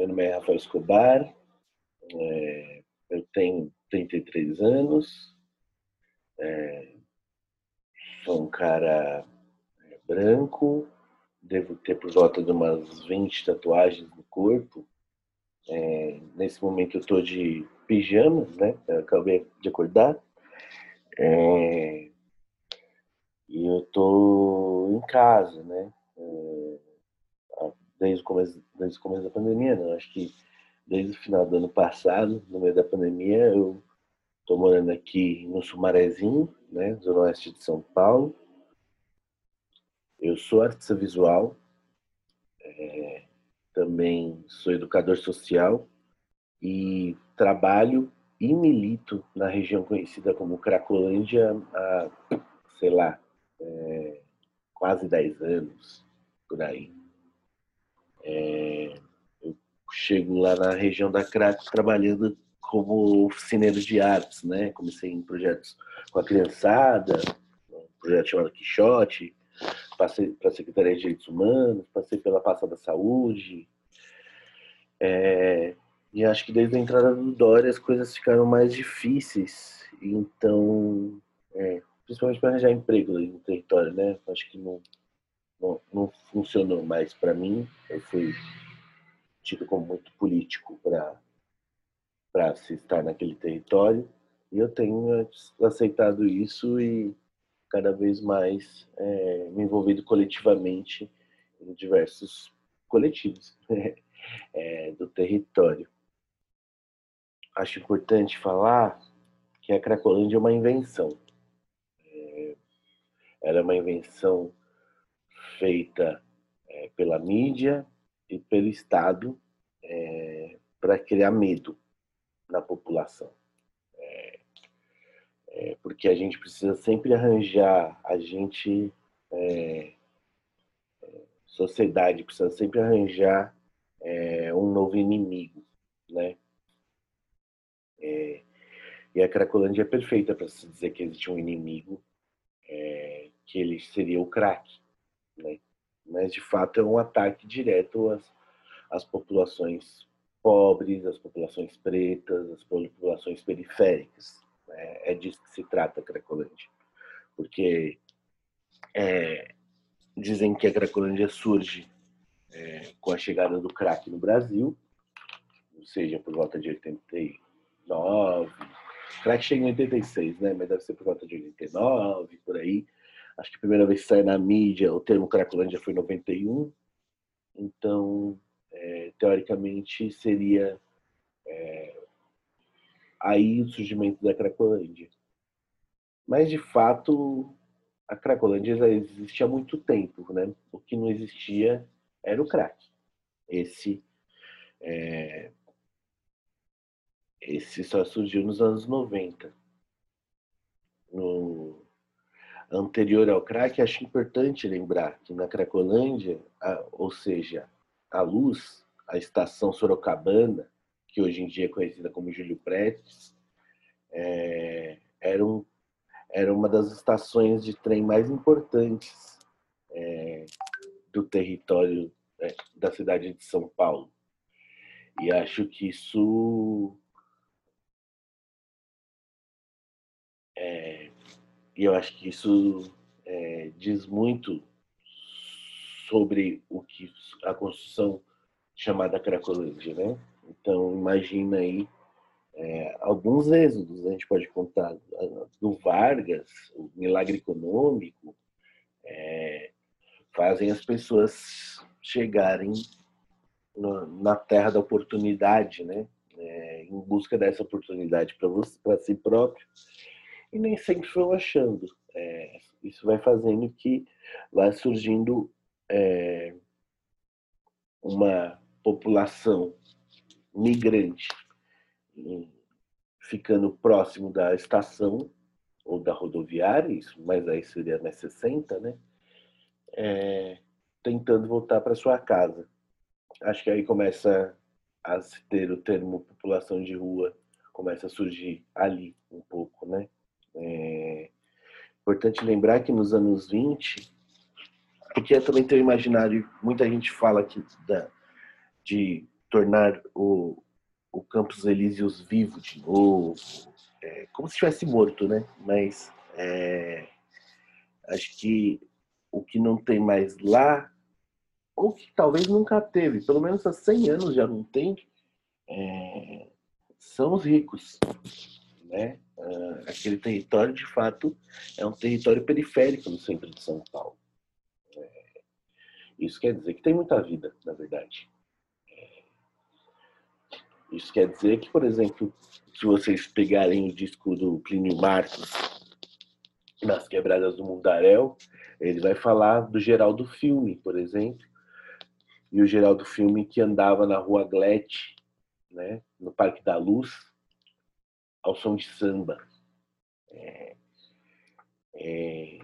meu nome é Rafael Escobar, é, eu tenho 33 anos, é, sou um cara é, branco, devo ter por volta de umas 20 tatuagens no corpo. É, nesse momento eu estou de pijamas, né? Eu acabei de acordar. É, e eu estou em casa, né? Desde, o começo, desde o começo da pandemia, não. Acho que desde o final do ano passado, no meio da pandemia, eu estou morando aqui no Sumarezinho, né? Zona Oeste de São Paulo. Eu sou artista visual, é, também sou educador social e trabalho e milito na região conhecida como Cracolândia há, sei lá, é, quase 10 anos, por aí. É, eu chego lá na região da Craco trabalhando como oficineiro de artes, né? Comecei em projetos com a criançada, um projeto chamado Quixote, passei para a Secretaria de Direitos Humanos, passei pela Pasta da Saúde. É, e acho que desde a entrada do Dória as coisas ficaram mais difíceis. Então, é, principalmente para arranjar emprego no território, né? Acho que não, não, não funcionou mais para mim. Eu fui tido como muito político para se estar naquele território. E eu tenho aceitado isso e cada vez mais é, me envolvido coletivamente em diversos coletivos é, do território. Acho importante falar que a Cracolândia é uma invenção. É, era uma invenção feita é, pela mídia e pelo Estado é, para criar medo na população é, porque a gente precisa sempre arranjar, a gente, é, é, sociedade precisa sempre arranjar é, um novo inimigo, né? É, e a Cracolândia é perfeita para se dizer que existe um inimigo, é, que ele seria o crack, né? Mas de fato é um ataque direto às, às populações pobres, às populações pretas, às populações periféricas. É, é disso que se trata a Cracolândia. Porque é, dizem que a Cracolândia surge é, com a chegada do crack no Brasil, ou seja, por volta de 89. O crack chega em 86, né? Mas deve ser por volta de 89, por aí. Acho que a primeira vez que sai na mídia o termo Cracolândia foi em 91. Então, é, teoricamente, seria é, aí o surgimento da Cracolândia. Mas, de fato, a Cracolândia já existe há muito tempo, né? O que não existia era o crack. Esse, é... esse só surgiu nos anos 90. No anterior ao crack, acho importante lembrar que na Cracolândia, a, ou seja, a luz, a estação Sorocabana, que hoje em dia é conhecida como Júlio Prestes, é, era, um, era uma das estações de trem mais importantes é, do território é, da cidade de São Paulo. E acho que isso. É, e eu acho que isso é, diz muito sobre o que a construção chamada Cracolândia, né? Então, imagina aí é, alguns êxodos, a gente pode contar do Vargas, o milagre econômico, é, fazem as pessoas chegarem na terra da oportunidade, né? É, em busca dessa oportunidade para si próprio, e nem sempre vão achando. É, isso vai fazendo que vai surgindo é, uma população migrante ficando próximo da estação ou da rodoviária, isso, mas aí seria mais 60, né? É, tentando voltar para sua casa. Acho que aí começa a se ter o termo população de rua, começa a surgir ali um pouco, né? É, importante lembrar que nos anos 20, porque também tem o imaginário, muita gente fala que da, de tornar o, o Campos Elíseos vivo de novo, é, como se estivesse morto, né? Mas é, acho que o que não tem mais lá, ou que talvez nunca teve, pelo menos há 100 anos já não tem, é, são os ricos. Né? Uh, aquele território, de fato, é um território periférico no centro de São Paulo. É, isso quer dizer que tem muita vida, na verdade. É, isso quer dizer que, por exemplo, se vocês pegarem o disco do Plínio Marcos, nas Quebradas do Mundaréu, ele vai falar do Geraldo Filme, por exemplo, e o Geraldo Filme que andava na rua Glete, né, no Parque da Luz, ao som de samba. É, é,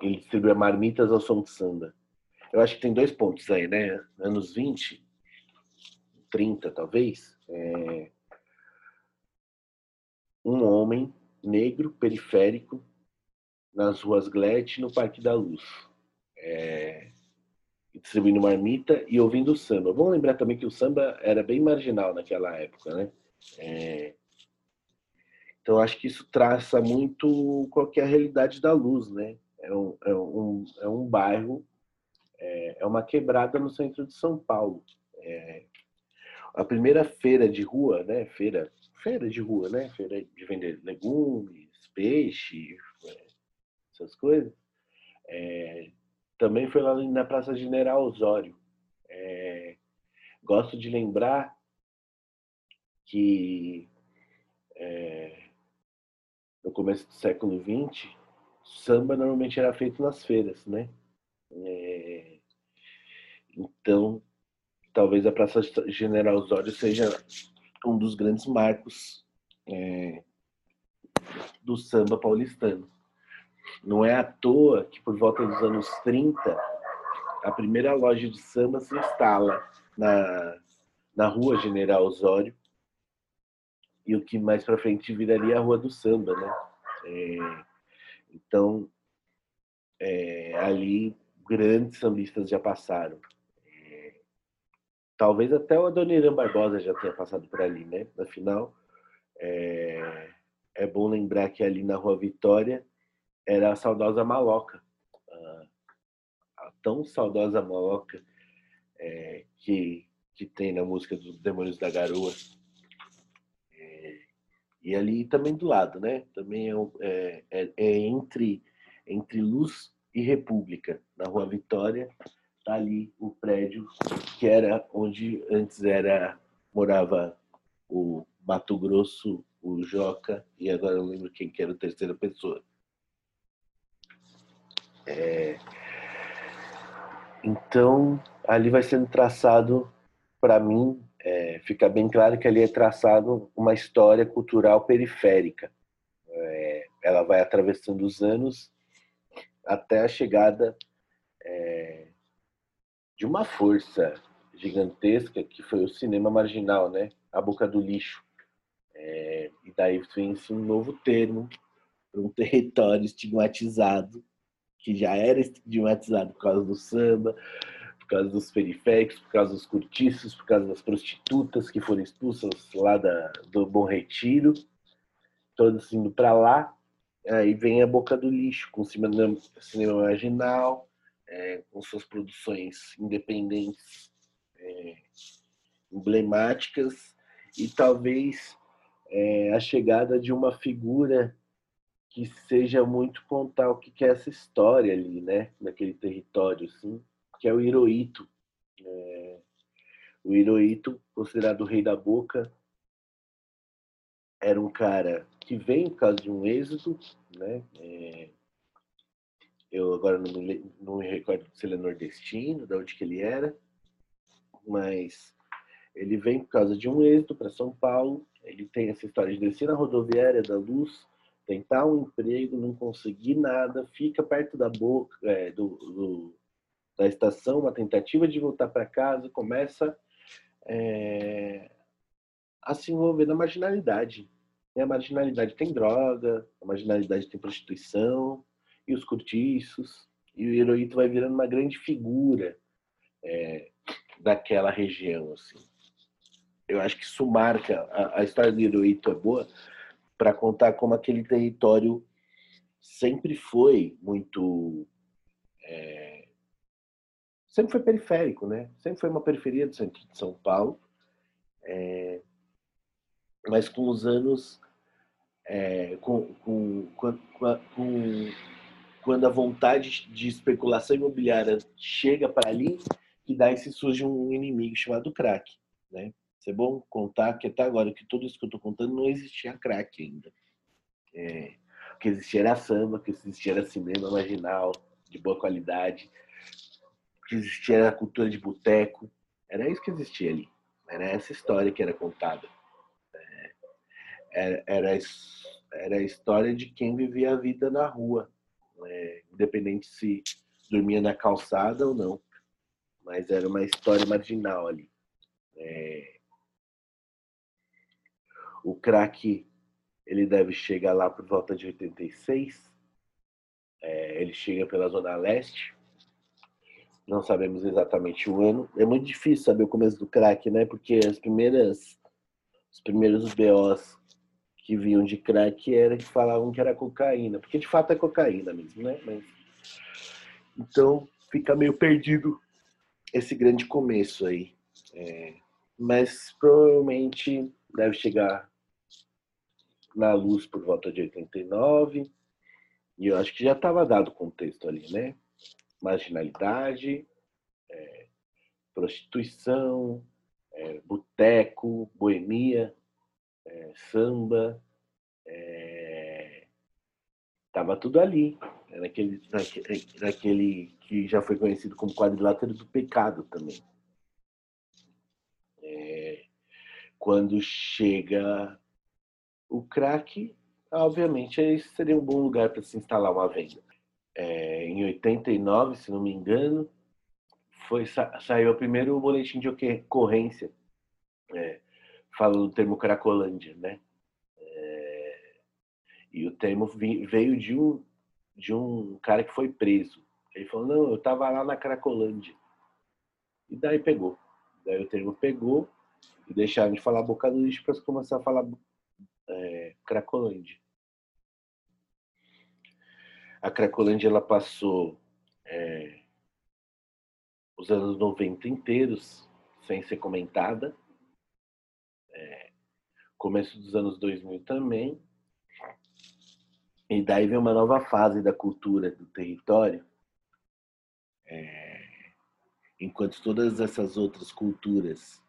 ele distribui marmitas ao som de samba. Eu acho que tem dois pontos aí, né? Anos 20, 30 talvez. É, um homem negro, periférico, nas ruas Glete, no Parque da Luz. É, distribuindo marmita e ouvindo samba. Vamos lembrar também que o samba era bem marginal naquela época, né? É, então acho que isso traça muito qual é a realidade da luz, né? É um, é um, é um bairro, é, é uma quebrada no centro de São Paulo. É, a primeira feira de rua, né? Feira, feira de rua, né? Feira de vender legumes, peixe, é, essas coisas. É, também foi lá na Praça General Osório. É, gosto de lembrar que é, no começo do século XX, samba normalmente era feito nas feiras, né? É, então, talvez a Praça General Osório seja um dos grandes marcos é, do samba paulistano. Não é à toa que por volta dos anos 30 a primeira loja de samba se instala na, na rua General Osório e o que mais para frente viraria a Rua do Samba, né? É, então, é, ali grandes sambistas já passaram. É, talvez até o Adoniran Barbosa já tenha passado por ali, né? Afinal, é, é bom lembrar que ali na Rua Vitória era a saudosa maloca. A tão saudosa maloca é, que, que tem na música dos Demônios da Garoa. É, e ali também do lado, né? Também é, é, é, entre, entre Luz e República, na Rua Vitória, tá ali o prédio que era onde antes era morava o Mato Grosso, o Joca, e agora eu lembro quem que era a terceira pessoa. É... Então, ali vai sendo traçado, para mim, é, fica bem claro que ali é traçado uma história cultural periférica. É, ela vai atravessando os anos até a chegada é, de uma força gigantesca que foi o cinema marginal, né? A boca do lixo. É, e daí vem-se um novo termo para um território estigmatizado que já era estigmatizado por causa do samba, causa dos periféricos, por causa dos cortiços, por causa das prostitutas que foram expulsas lá da, do Bom Retiro, todos indo para lá. Aí vem a Boca do Lixo, com cinema, cinema marginal, é, com suas produções independentes é, emblemáticas e talvez é, a chegada de uma figura que seja muito contar o que é essa história ali, né? Naquele território, assim, que é o Hirohito. É... O Hirohito, considerado o rei da boca, era um cara que vem por causa de um êxodo, né? É... Eu agora não me, não me recordo se ele é nordestino, de onde que ele era, mas ele vem por causa de um êxodo para São Paulo. Ele tem essa história de descer na rodoviária da Luz, tentar um emprego, não conseguir nada, fica perto da boca é, do, do, da estação, uma tentativa de voltar para casa, começa é, a se envolver na marginalidade. E a marginalidade tem droga, a marginalidade tem prostituição, e os cortiços, e o Heroíto vai virando uma grande figura é, daquela região. Assim. eu acho que isso marca a, a história do Hirohito é boa para contar como aquele território sempre foi muito é, sempre foi periférico, né? Sempre foi uma periferia do centro de São Paulo, é, mas com os anos, é, com, com, com, com, quando a vontade de especulação imobiliária chega para ali, que daí se surge um inimigo chamado crack, né? É bom contar que até agora que tudo isso que eu estou contando não existia crack ainda. É, o que existia era samba, o que existia era cinema marginal de boa qualidade, que existia era cultura de boteco, era isso que existia ali. Era essa história que era contada. É, era, era, era a história de quem vivia a vida na rua, é, independente se dormia na calçada ou não. Mas era uma história marginal ali. É, o crack ele deve chegar lá por volta de 86. É, ele chega pela Zona Leste. Não sabemos exatamente o ano. É muito difícil saber o começo do crack, né? Porque as primeiras, os primeiros BOs que vinham de crack era que falavam que era cocaína, porque de fato é cocaína mesmo, né? Mas, então fica meio perdido esse grande começo aí. É, mas provavelmente deve chegar na luz por volta de 89, e eu acho que já estava dado o contexto ali, né? Marginalidade, é, prostituição, é, boteco, boemia, é, samba, é, tava tudo ali, naquele, naquele, naquele que já foi conhecido como quadrilátero do pecado também. É, quando chega o crack, obviamente, seria um bom lugar para se instalar uma venda. É, em 89, se não me engano, foi saiu o primeiro boletim de ocorrência, é, falando do termo Cracolândia, né? É, e o termo veio de um, de um cara que foi preso. Ele falou, não, eu estava lá na Cracolândia. E daí pegou. Daí o termo pegou e deixaram de falar boca do lixo para começar a falar é, Cracolândia. A Cracolândia ela passou é, os anos 90 inteiros sem ser comentada. É, começo dos anos 2000 também. E daí vem uma nova fase da cultura do território. É, enquanto todas essas outras culturas,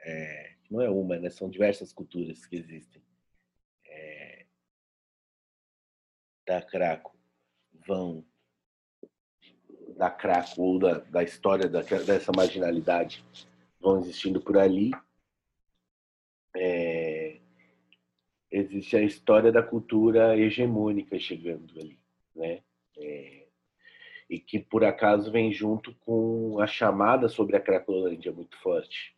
é, não é uma, né? são diversas culturas que existem, da Craco vão da Craco ou da, da história da, dessa marginalidade vão existindo por ali. É, existe a história da cultura hegemônica chegando ali, né? É, e que por acaso vem junto com a chamada sobre a Cracolândia muito forte.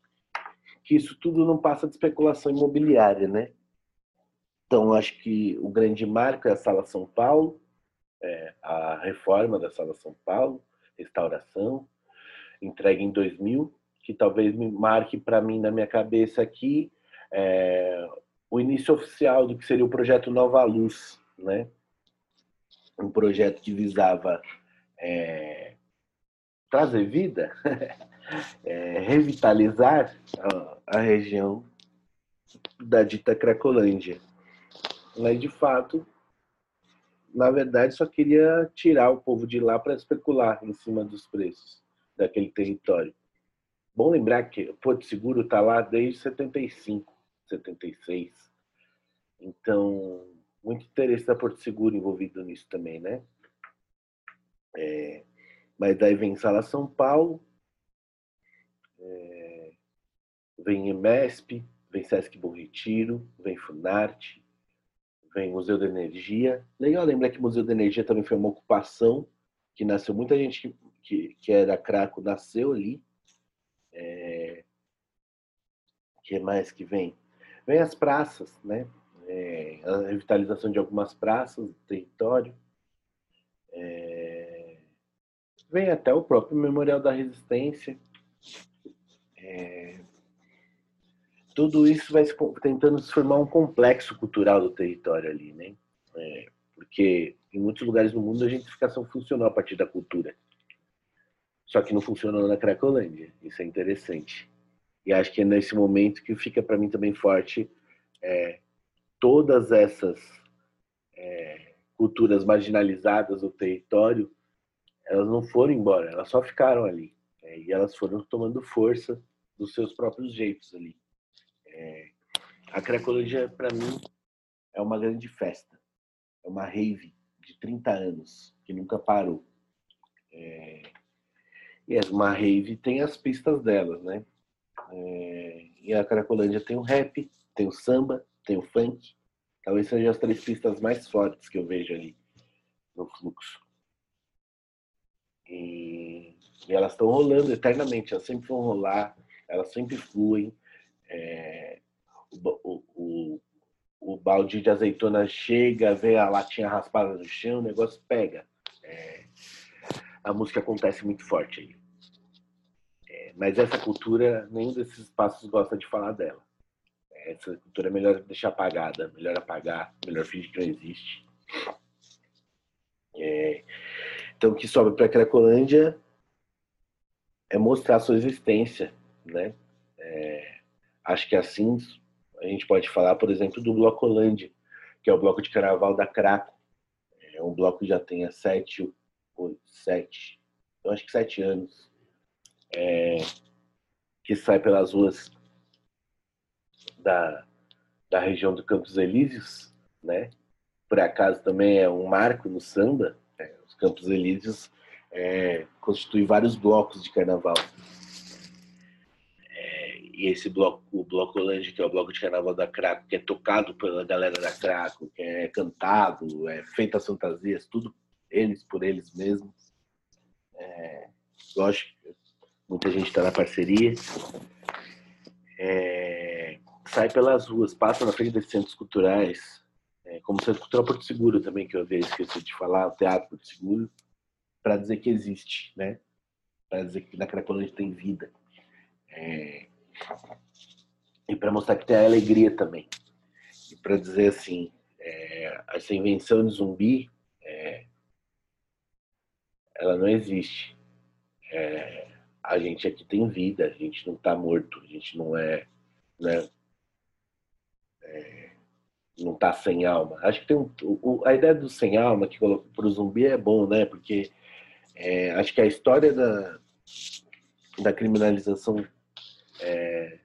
Que isso tudo não passa de especulação imobiliária, né? Então, acho que o grande marco é a Sala São Paulo, é, a reforma da Sala São Paulo, restauração, entregue em 2000, que talvez me marque para mim na minha cabeça aqui é, o início oficial do que seria o projeto Nova Luz, né? Um projeto que visava é, trazer vida, é, revitalizar a, a região da dita Cracolândia. Mas, de fato, na verdade, só queria tirar o povo de lá para especular em cima dos preços daquele território. Bom lembrar que o Porto Seguro está lá desde 75, 76. Então, muito interesse da Porto Seguro envolvido nisso também, né? É, mas daí vem Sala São Paulo, é, vem EMESP, vem Sesc Bom Retiro, vem Funarte, vem Museu da Energia. Legal lembrar que o Museu da Energia também foi uma ocupação que nasceu, muita gente que, que, que era craco nasceu ali. É... que mais que vem? Vem as praças, né? É... a revitalização de algumas praças do território. É... Vem até o próprio Memorial da Resistência. É... tudo isso vai tentando se formar um complexo cultural do território ali, né? É, porque em muitos lugares do mundo a gentrificação funcionou a partir da cultura. Só que não funcionou na Cracolândia. Isso é interessante. E acho que é nesse momento que fica para mim também forte é, todas essas é, culturas marginalizadas do território, elas não foram embora, elas só ficaram ali. É, e elas foram tomando força dos seus próprios jeitos ali. É, a Cracolândia, para mim, é uma grande festa. É uma rave de 30 anos, que nunca parou. É, e é uma rave tem as pistas delas, né? É, e a Cracolândia tem o rap, tem o samba, tem o funk. Talvez sejam as três pistas mais fortes que eu vejo ali no fluxo. E, e elas estão rolando eternamente, elas sempre vão rolar, elas sempre fluem. É, o, o, o, balde de azeitona chega, vê a latinha raspada no chão, o negócio pega. É, a música acontece muito forte aí. É, mas essa cultura, nenhum desses espaços gosta de falar dela. Essa cultura é melhor deixar apagada, melhor apagar, melhor fingir que não existe. É, então, o que sobe para a Cracolândia é mostrar sua existência, né? É, acho que assim a gente pode falar, por exemplo, do Blocolândia, que é o bloco de carnaval da Craco. É um bloco que já tem há sete, oito, sete, eu acho que sete anos, é, que sai pelas ruas da, da região do Campos Elíseos, né? Por acaso também é um marco no samba. Né? Os Campos Elíseos é, constituem vários blocos de carnaval. E esse bloco, o Bloco Lange, que é o bloco de carnaval da Craco, que é tocado pela galera da Craco, que é cantado, é feito as fantasias, tudo eles por eles mesmos. É, lógico, muita gente está na parceria. É, sai pelas ruas, passa na frente desses centros culturais, é, como o Centro Cultural Porto Seguro também, que eu havia esquecido de falar, o Teatro Porto Seguro, para dizer que existe, né? Para dizer que na Cracolândia tem vida. É, e para mostrar que tem a alegria também. E para dizer assim, é, essa invenção de zumbi, é, ela não existe. É, a gente aqui tem vida, a gente não está morto, a gente não é, né, é, não está sem alma. Acho que tem um, o, a ideia do sem alma que colocou para o zumbi é bom, né? Porque é, acho que a história da, da criminalização é,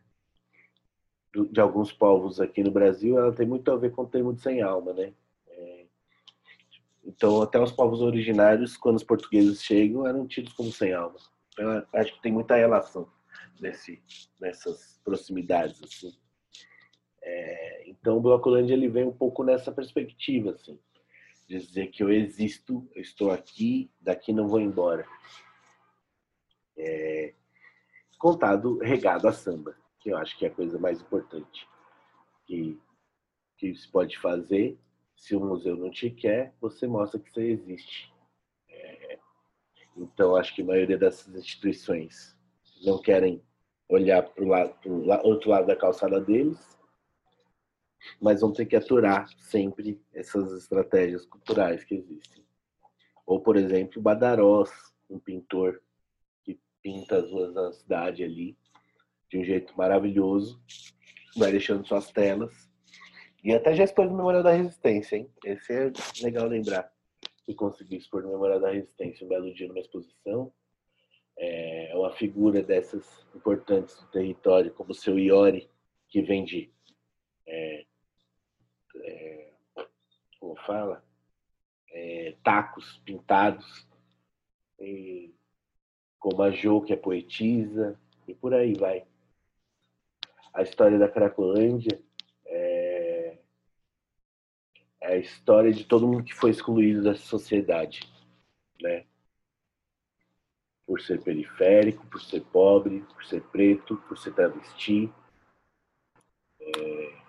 de alguns povos aqui no Brasil, ela tem muito a ver com o termo de sem alma, né? É, então, até os povos originários, quando os portugueses chegam, eram tidos como sem alma. Então, acho que tem muita relação nesse, nessas proximidades, assim. É, então o Blocolândia ele vem um pouco nessa perspectiva, assim, dizer que eu existo, eu estou aqui, daqui não vou embora. É, contado regado a samba, que eu acho que é a coisa mais importante que, que se pode fazer. Se o museu não te quer, você mostra que você existe. É, então acho que a maioria dessas instituições não querem olhar para o outro lado da calçada deles mas vão ter que aturar sempre essas estratégias culturais que existem. Ou, por exemplo, Badarós, um pintor pinta as ruas da cidade ali de um jeito maravilhoso, vai deixando suas telas. E até já expôs no Memorial da Resistência, hein? Esse é legal lembrar que consegui expor no Memorial da Resistência um belo dia numa exposição. É uma figura dessas importantes do território, como o seu Iori, que vende é, é, como fala, é, tacos pintados, e, como a Jo, que é poetisa, e por aí vai. A história da Cracolândia é, é a história de todo mundo que foi excluído dessa sociedade, né? Por ser periférico, por ser pobre, por ser preto, por ser travesti. É,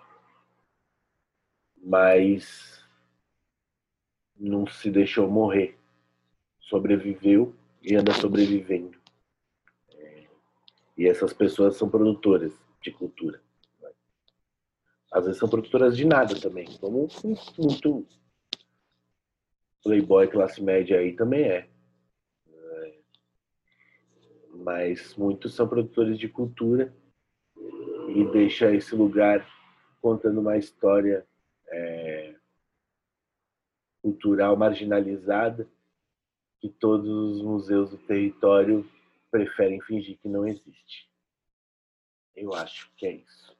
mas não se deixou morrer. Sobreviveu e anda sobrevivendo. É, e essas pessoas são produtoras de cultura. Às vezes são produtoras de nada também, como muito playboy classe média aí também é. é. Mas muitos são produtores de cultura e deixa esse lugar contando uma história é, cultural marginalizada que todos os museus do território preferem fingir que não existe. Eu acho que é isso.